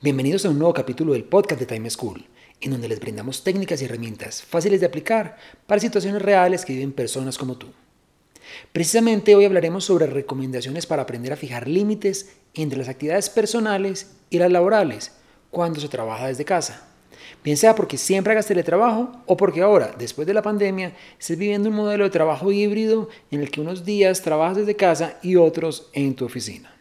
Bienvenidos a un nuevo capítulo del podcast de Time School, en donde les brindamos técnicas y herramientas fáciles de aplicar para situaciones reales que viven personas como tú. Precisamente hoy hablaremos sobre recomendaciones para aprender a fijar límites entre las actividades personales y las laborales cuando se trabaja desde casa. Bien sea porque siempre hagas teletrabajo o porque ahora, después de la pandemia, estés viviendo un modelo de trabajo híbrido en el que unos días trabajas desde casa y otros en tu oficina.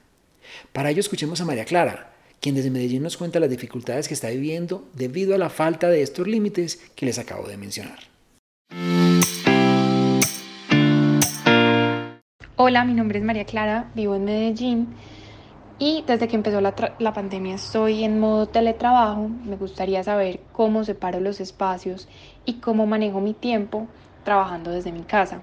Para ello escuchemos a María Clara, quien desde Medellín nos cuenta las dificultades que está viviendo debido a la falta de estos límites que les acabo de mencionar. Hola, mi nombre es María Clara, vivo en Medellín y desde que empezó la, la, pandemia estoy en modo teletrabajo. Me gustaría saber cómo separo los espacios y cómo manejo mi tiempo trabajando desde mi casa.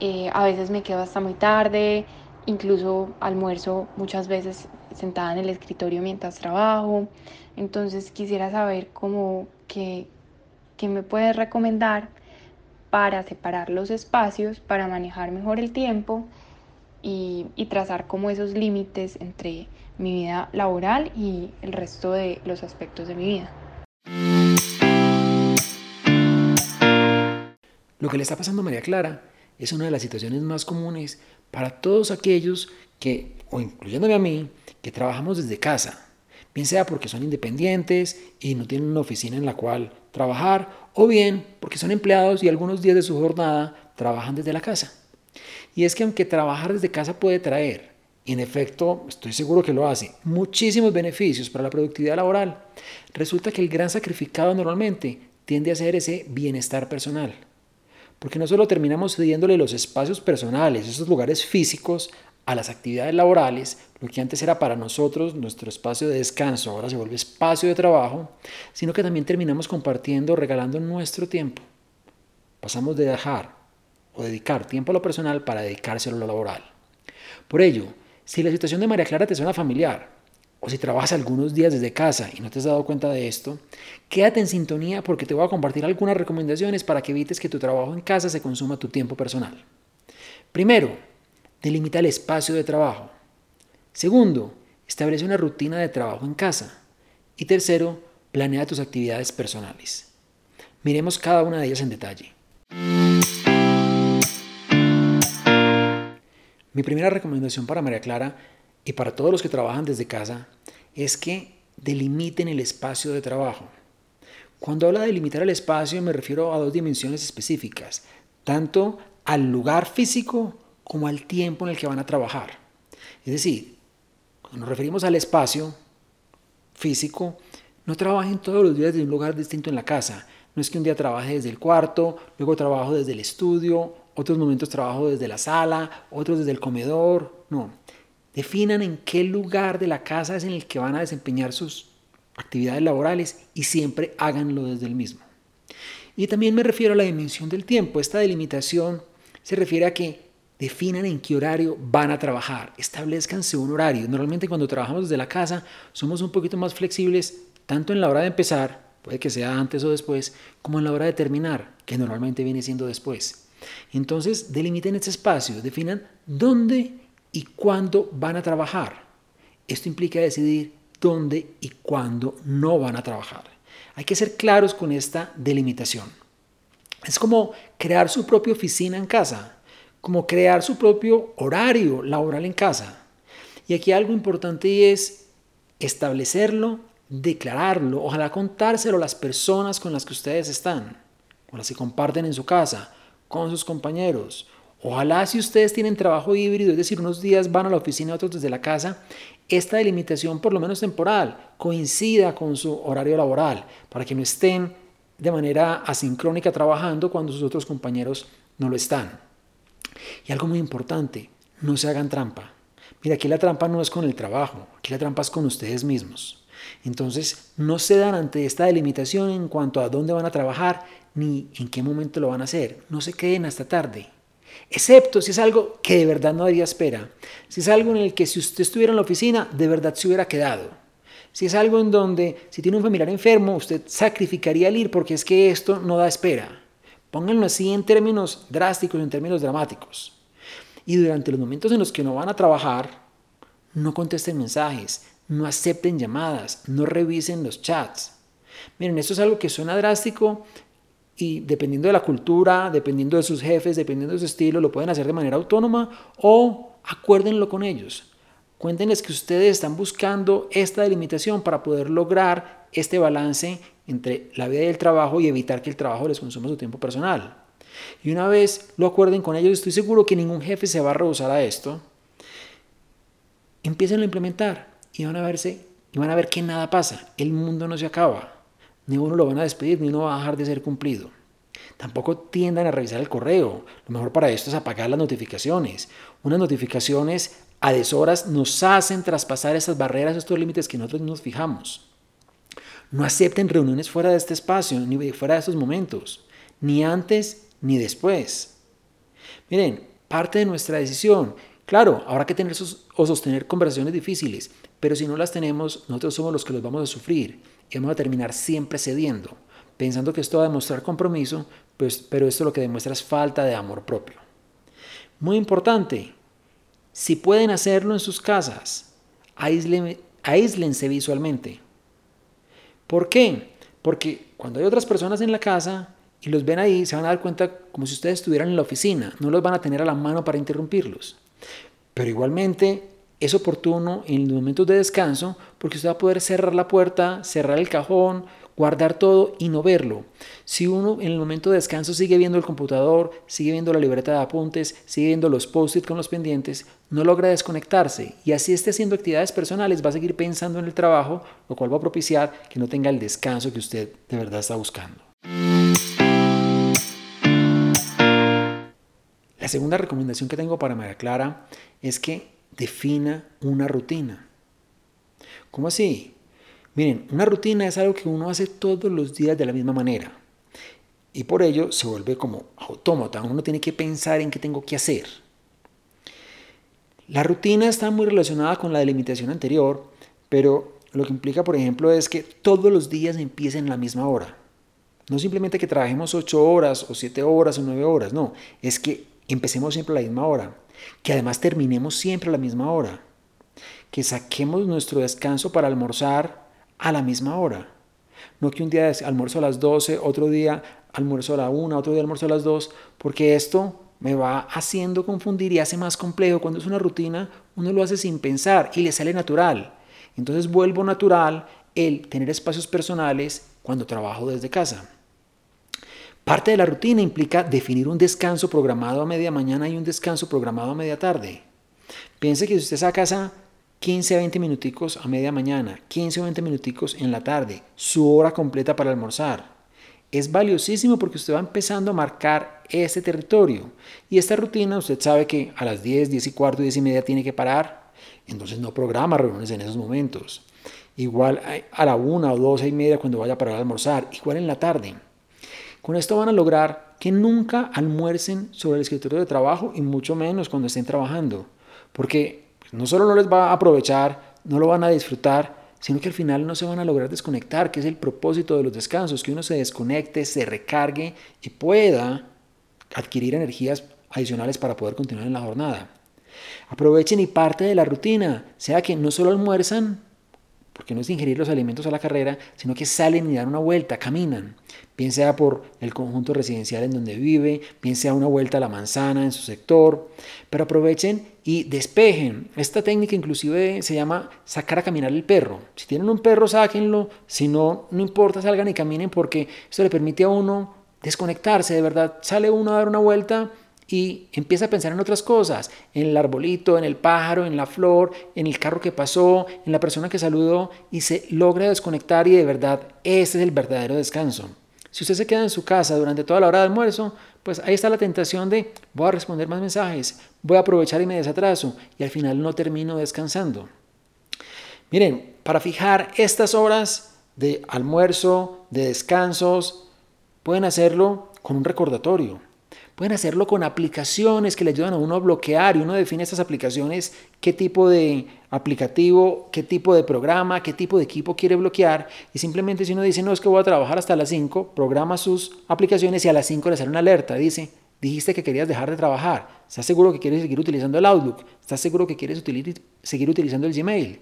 Eh, a veces me quedo hasta muy tarde, incluso almuerzo muchas veces sentada en el escritorio mientras trabajo. Entonces quisiera saber cómo que, me puedes recomendar para separar los espacios, para manejar mejor el tiempo y, y trazar como esos límites entre mi vida laboral y el resto de los aspectos de mi vida. Lo que le está pasando a María Clara es una de las situaciones más comunes para todos aquellos que, o incluyéndome a mí, que trabajamos desde casa, bien sea porque son independientes y no tienen una oficina en la cual trabajar, o bien porque son empleados y algunos días de su jornada trabajan desde la casa. Y es que aunque trabajar desde casa puede traer, y en efecto estoy seguro que lo hace, muchísimos beneficios para la productividad laboral, resulta que el gran sacrificado normalmente tiende a ser ese bienestar personal. Porque no solo terminamos cediéndole los espacios personales, esos lugares físicos, a las actividades laborales, lo que antes era para nosotros nuestro espacio de descanso, ahora se vuelve espacio de trabajo, sino que también terminamos compartiendo, regalando nuestro tiempo. Pasamos de dejar o dedicar tiempo a lo personal para dedicárselo a lo laboral. Por ello, si la situación de María Clara te suena familiar, o si trabajas algunos días desde casa y no te has dado cuenta de esto, quédate en sintonía porque te voy a compartir algunas recomendaciones para que evites que tu trabajo en casa se consuma tu tiempo personal. Primero, Delimita el espacio de trabajo. Segundo, establece una rutina de trabajo en casa. Y tercero, planea tus actividades personales. Miremos cada una de ellas en detalle. Mi primera recomendación para María Clara y para todos los que trabajan desde casa es que delimiten el espacio de trabajo. Cuando habla de delimitar el espacio me refiero a dos dimensiones específicas, tanto al lugar físico como al tiempo en el que van a trabajar. Es decir, cuando nos referimos al espacio físico, no trabajen todos los días desde un lugar distinto en la casa. No es que un día trabaje desde el cuarto, luego trabajo desde el estudio, otros momentos trabajo desde la sala, otros desde el comedor. No. Definan en qué lugar de la casa es en el que van a desempeñar sus actividades laborales y siempre háganlo desde el mismo. Y también me refiero a la dimensión del tiempo. Esta delimitación se refiere a que definan en qué horario van a trabajar, establezcanse un horario. Normalmente cuando trabajamos desde la casa somos un poquito más flexibles, tanto en la hora de empezar, puede que sea antes o después, como en la hora de terminar, que normalmente viene siendo después. Entonces, delimiten ese espacio, definan dónde y cuándo van a trabajar. Esto implica decidir dónde y cuándo no van a trabajar. Hay que ser claros con esta delimitación. Es como crear su propia oficina en casa como crear su propio horario laboral en casa. Y aquí algo importante es establecerlo, declararlo, ojalá contárselo a las personas con las que ustedes están, con las que comparten en su casa, con sus compañeros. Ojalá si ustedes tienen trabajo híbrido, es decir, unos días van a la oficina, otros desde la casa, esta delimitación, por lo menos temporal, coincida con su horario laboral, para que no estén de manera asincrónica trabajando cuando sus otros compañeros no lo están. Y algo muy importante, no se hagan trampa. Mira, aquí la trampa no es con el trabajo, aquí la trampa es con ustedes mismos. Entonces, no se dan ante esta delimitación en cuanto a dónde van a trabajar ni en qué momento lo van a hacer. No se queden hasta tarde. Excepto si es algo que de verdad no daría espera. Si es algo en el que si usted estuviera en la oficina, de verdad se hubiera quedado. Si es algo en donde, si tiene un familiar enfermo, usted sacrificaría el ir porque es que esto no da espera. Pónganlo así en términos drásticos, en términos dramáticos. Y durante los momentos en los que no van a trabajar, no contesten mensajes, no acepten llamadas, no revisen los chats. Miren, esto es algo que suena drástico y dependiendo de la cultura, dependiendo de sus jefes, dependiendo de su estilo, lo pueden hacer de manera autónoma o acuérdenlo con ellos. Cuéntenles que ustedes están buscando esta delimitación para poder lograr este balance entre la vida y el trabajo y evitar que el trabajo les consuma su tiempo personal. Y una vez lo acuerden con ellos, estoy seguro que ningún jefe se va a rehusar a esto. Empiecen a implementar y van a verse y van a ver que nada pasa. El mundo no se acaba. Ni uno lo van a despedir, ni uno va a dejar de ser cumplido. Tampoco tiendan a revisar el correo. Lo mejor para esto es apagar las notificaciones. Unas notificaciones a deshoras nos hacen traspasar esas barreras, estos límites que nosotros nos fijamos. No acepten reuniones fuera de este espacio, ni fuera de estos momentos, ni antes ni después. Miren, parte de nuestra decisión, claro, habrá que tener o sostener conversaciones difíciles, pero si no las tenemos, nosotros somos los que los vamos a sufrir y vamos a terminar siempre cediendo, pensando que esto va a demostrar compromiso, pues, pero esto lo que demuestra es falta de amor propio. Muy importante, si pueden hacerlo en sus casas, aíslense visualmente. ¿Por qué? Porque cuando hay otras personas en la casa y los ven ahí, se van a dar cuenta como si ustedes estuvieran en la oficina, no los van a tener a la mano para interrumpirlos. Pero igualmente es oportuno en los momentos de descanso porque usted va a poder cerrar la puerta, cerrar el cajón, guardar todo y no verlo. Si uno en el momento de descanso sigue viendo el computador, sigue viendo la libreta de apuntes, sigue viendo los post-it con los pendientes, no logra desconectarse y así esté haciendo actividades personales, va a seguir pensando en el trabajo, lo cual va a propiciar que no tenga el descanso que usted de verdad está buscando. La segunda recomendación que tengo para María Clara es que defina una rutina. ¿Cómo así? Miren, una rutina es algo que uno hace todos los días de la misma manera. Y por ello se vuelve como autómata. Uno tiene que pensar en qué tengo que hacer. La rutina está muy relacionada con la delimitación anterior, pero lo que implica, por ejemplo, es que todos los días empiecen a la misma hora. No simplemente que trabajemos 8 horas o 7 horas o 9 horas, no, es que empecemos siempre a la misma hora, que además terminemos siempre a la misma hora, que saquemos nuestro descanso para almorzar a la misma hora. No que un día almuerzo a las 12, otro día almuerzo a la 1, otro día almuerzo a las 2, porque esto me va haciendo confundir y hace más complejo. Cuando es una rutina, uno lo hace sin pensar y le sale natural. Entonces vuelvo natural el tener espacios personales cuando trabajo desde casa. Parte de la rutina implica definir un descanso programado a media mañana y un descanso programado a media tarde. Piense que si usted está a casa 15 a 20 minuticos a media mañana, 15 o 20 minuticos en la tarde, su hora completa para almorzar. Es valiosísimo porque usted va empezando a marcar ese territorio. Y esta rutina, usted sabe que a las 10, 10 y cuarto, 10 y media tiene que parar. Entonces no programa reuniones en esos momentos. Igual a la 1 o 12 y media cuando vaya a parar a almorzar. Igual en la tarde. Con esto van a lograr que nunca almuercen sobre el escritorio de trabajo y mucho menos cuando estén trabajando. Porque no solo no les va a aprovechar, no lo van a disfrutar, sino que al final no se van a lograr desconectar, que es el propósito de los descansos, que uno se desconecte, se recargue y pueda adquirir energías adicionales para poder continuar en la jornada. Aprovechen y parte de la rutina, sea que no solo almuerzan, porque no es ingerir los alimentos a la carrera, sino que salen y dan una vuelta, caminan, bien sea por el conjunto residencial en donde vive, bien sea una vuelta a la manzana en su sector, pero aprovechen y despejen. Esta técnica inclusive se llama sacar a caminar el perro. Si tienen un perro, sáquenlo, si no, no importa, salgan y caminen porque esto le permite a uno desconectarse, de verdad, sale uno a dar una vuelta y empieza a pensar en otras cosas, en el arbolito, en el pájaro, en la flor, en el carro que pasó, en la persona que saludó y se logra desconectar y de verdad ese es el verdadero descanso. Si usted se queda en su casa durante toda la hora de almuerzo, pues ahí está la tentación de voy a responder más mensajes, voy a aprovechar y me desatraso y al final no termino descansando. Miren, para fijar estas horas de almuerzo, de descansos, pueden hacerlo con un recordatorio. Pueden hacerlo con aplicaciones que le ayudan a uno a bloquear y uno define estas aplicaciones, qué tipo de aplicativo, qué tipo de programa, qué tipo de equipo quiere bloquear. Y simplemente si uno dice, no, es que voy a trabajar hasta las 5, programa sus aplicaciones y a las 5 le sale una alerta. Dice, dijiste que querías dejar de trabajar. ¿Estás seguro que quieres seguir utilizando el Outlook? ¿Estás seguro que quieres seguir utilizando el Gmail?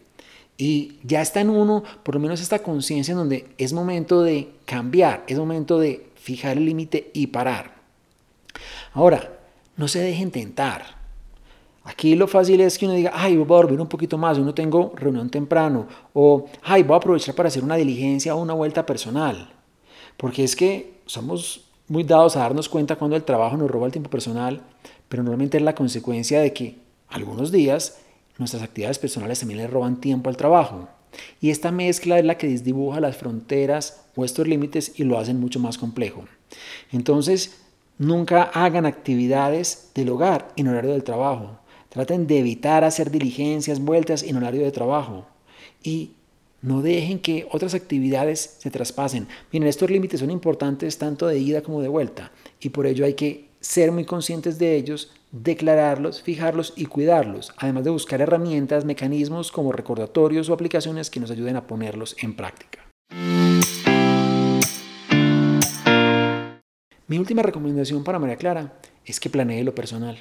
Y ya está en uno, por lo menos esta conciencia en donde es momento de cambiar, es momento de fijar el límite y parar. Ahora, no se dejen tentar. Aquí lo fácil es que uno diga, ay, voy a dormir un poquito más, uno tengo reunión temprano, o ay, voy a aprovechar para hacer una diligencia o una vuelta personal. Porque es que somos muy dados a darnos cuenta cuando el trabajo nos roba el tiempo personal, pero normalmente es la consecuencia de que algunos días nuestras actividades personales también le roban tiempo al trabajo. Y esta mezcla es la que desdibuja las fronteras o estos límites y lo hacen mucho más complejo. Entonces, Nunca hagan actividades del hogar en horario del trabajo. Traten de evitar hacer diligencias, vueltas en horario de trabajo. Y no dejen que otras actividades se traspasen. Miren, estos límites son importantes tanto de ida como de vuelta. Y por ello hay que ser muy conscientes de ellos, declararlos, fijarlos y cuidarlos, además de buscar herramientas, mecanismos como recordatorios o aplicaciones que nos ayuden a ponerlos en práctica. Mi última recomendación para María Clara es que planee lo personal.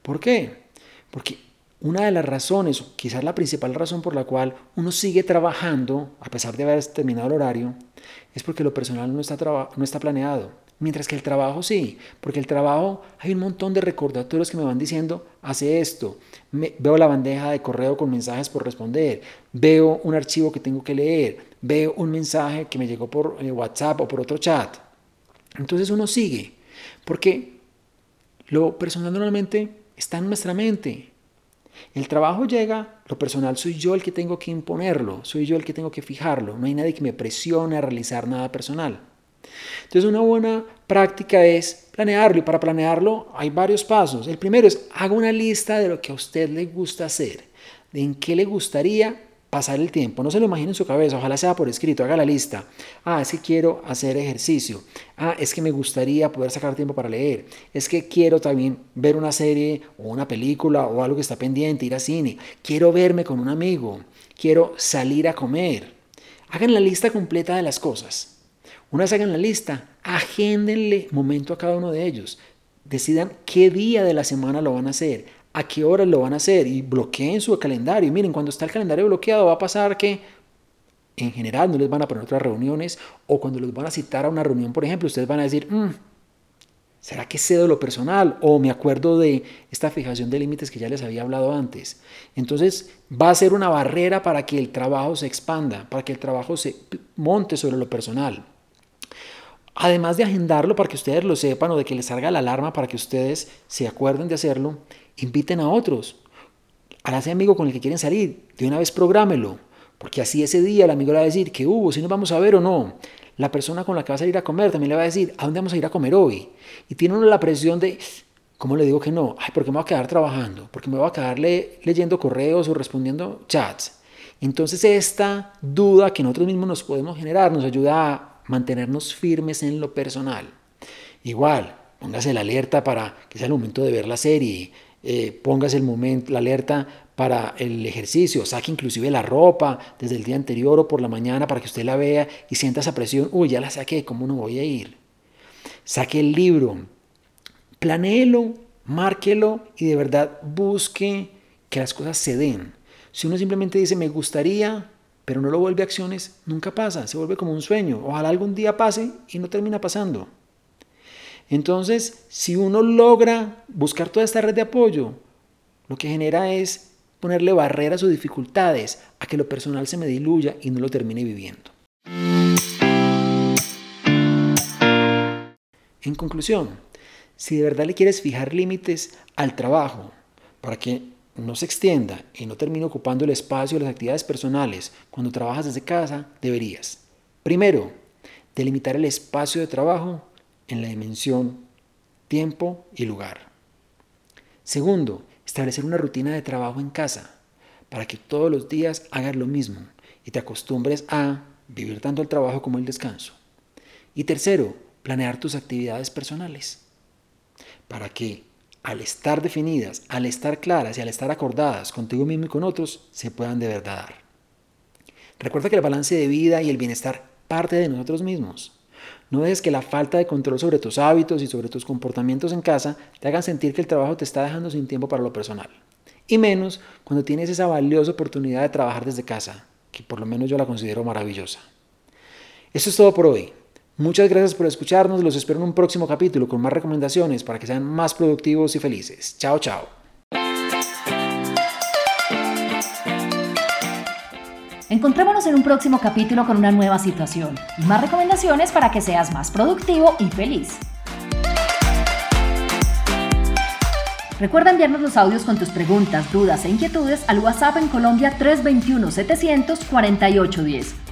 ¿Por qué? Porque una de las razones, quizás la principal razón por la cual uno sigue trabajando, a pesar de haber terminado el horario, es porque lo personal no está, no está planeado. Mientras que el trabajo sí, porque el trabajo hay un montón de recordatorios que me van diciendo, hace esto, veo la bandeja de correo con mensajes por responder, veo un archivo que tengo que leer, veo un mensaje que me llegó por eh, WhatsApp o por otro chat. Entonces uno sigue, porque lo personal normalmente está en nuestra mente. El trabajo llega, lo personal soy yo el que tengo que imponerlo, soy yo el que tengo que fijarlo, no hay nadie que me presione a realizar nada personal. Entonces una buena práctica es planearlo y para planearlo hay varios pasos. El primero es haga una lista de lo que a usted le gusta hacer, de en qué le gustaría pasar el tiempo. No se lo imagine en su cabeza, ojalá sea por escrito, haga la lista. Ah, es que quiero hacer ejercicio. Ah, es que me gustaría poder sacar tiempo para leer. Es que quiero también ver una serie o una película o algo que está pendiente, ir a cine. Quiero verme con un amigo. Quiero salir a comer. Hagan la lista completa de las cosas. Una vez hagan la lista, agéndenle momento a cada uno de ellos. Decidan qué día de la semana lo van a hacer a qué hora lo van a hacer y bloqueen su calendario. Miren, cuando está el calendario bloqueado va a pasar que en general no les van a poner otras reuniones o cuando los van a citar a una reunión, por ejemplo, ustedes van a decir, mm, ¿será que cedo lo personal? O me acuerdo de esta fijación de límites que ya les había hablado antes. Entonces va a ser una barrera para que el trabajo se expanda, para que el trabajo se monte sobre lo personal. Además de agendarlo para que ustedes lo sepan o de que les salga la alarma para que ustedes se acuerden de hacerlo, inviten a otros. A ese amigo con el que quieren salir, de una vez prográmelo, porque así ese día el amigo le va a decir que hubo, si nos vamos a ver o no. La persona con la que va a salir a comer también le va a decir, ¿a dónde vamos a ir a comer hoy? Y tiene uno la presión de, ¿cómo le digo que no? Ay, porque me voy a quedar trabajando, porque me voy a quedar leyendo correos o respondiendo chats. Entonces esta duda que nosotros mismos nos podemos generar nos ayuda a mantenernos firmes en lo personal. Igual, póngase la alerta para que sea el momento de ver la serie, eh, póngase el momento, la alerta para el ejercicio, saque inclusive la ropa desde el día anterior o por la mañana para que usted la vea y sienta esa presión, uy, ya la saqué, ¿cómo no voy a ir? Saque el libro, planéelo, márquelo y de verdad busque que las cosas se den. Si uno simplemente dice me gustaría, pero no lo vuelve acciones, nunca pasa, se vuelve como un sueño. Ojalá algún día pase y no termina pasando. Entonces, si uno logra buscar toda esta red de apoyo, lo que genera es ponerle barreras o dificultades a que lo personal se me diluya y no lo termine viviendo. En conclusión, si de verdad le quieres fijar límites al trabajo para que no se extienda y no termine ocupando el espacio de las actividades personales cuando trabajas desde casa, deberías, primero, delimitar el espacio de trabajo en la dimensión tiempo y lugar. Segundo, establecer una rutina de trabajo en casa para que todos los días hagas lo mismo y te acostumbres a vivir tanto el trabajo como el descanso. Y tercero, planear tus actividades personales para que al estar definidas, al estar claras y al estar acordadas contigo mismo y con otros, se puedan de verdad dar. Recuerda que el balance de vida y el bienestar parte de nosotros mismos. No dejes que la falta de control sobre tus hábitos y sobre tus comportamientos en casa te hagan sentir que el trabajo te está dejando sin tiempo para lo personal. Y menos cuando tienes esa valiosa oportunidad de trabajar desde casa, que por lo menos yo la considero maravillosa. Eso es todo por hoy. Muchas gracias por escucharnos. Los espero en un próximo capítulo con más recomendaciones para que sean más productivos y felices. Chao, chao. Encontrémonos en un próximo capítulo con una nueva situación y más recomendaciones para que seas más productivo y feliz. Recuerda enviarnos los audios con tus preguntas, dudas e inquietudes al WhatsApp en Colombia 321-700-4810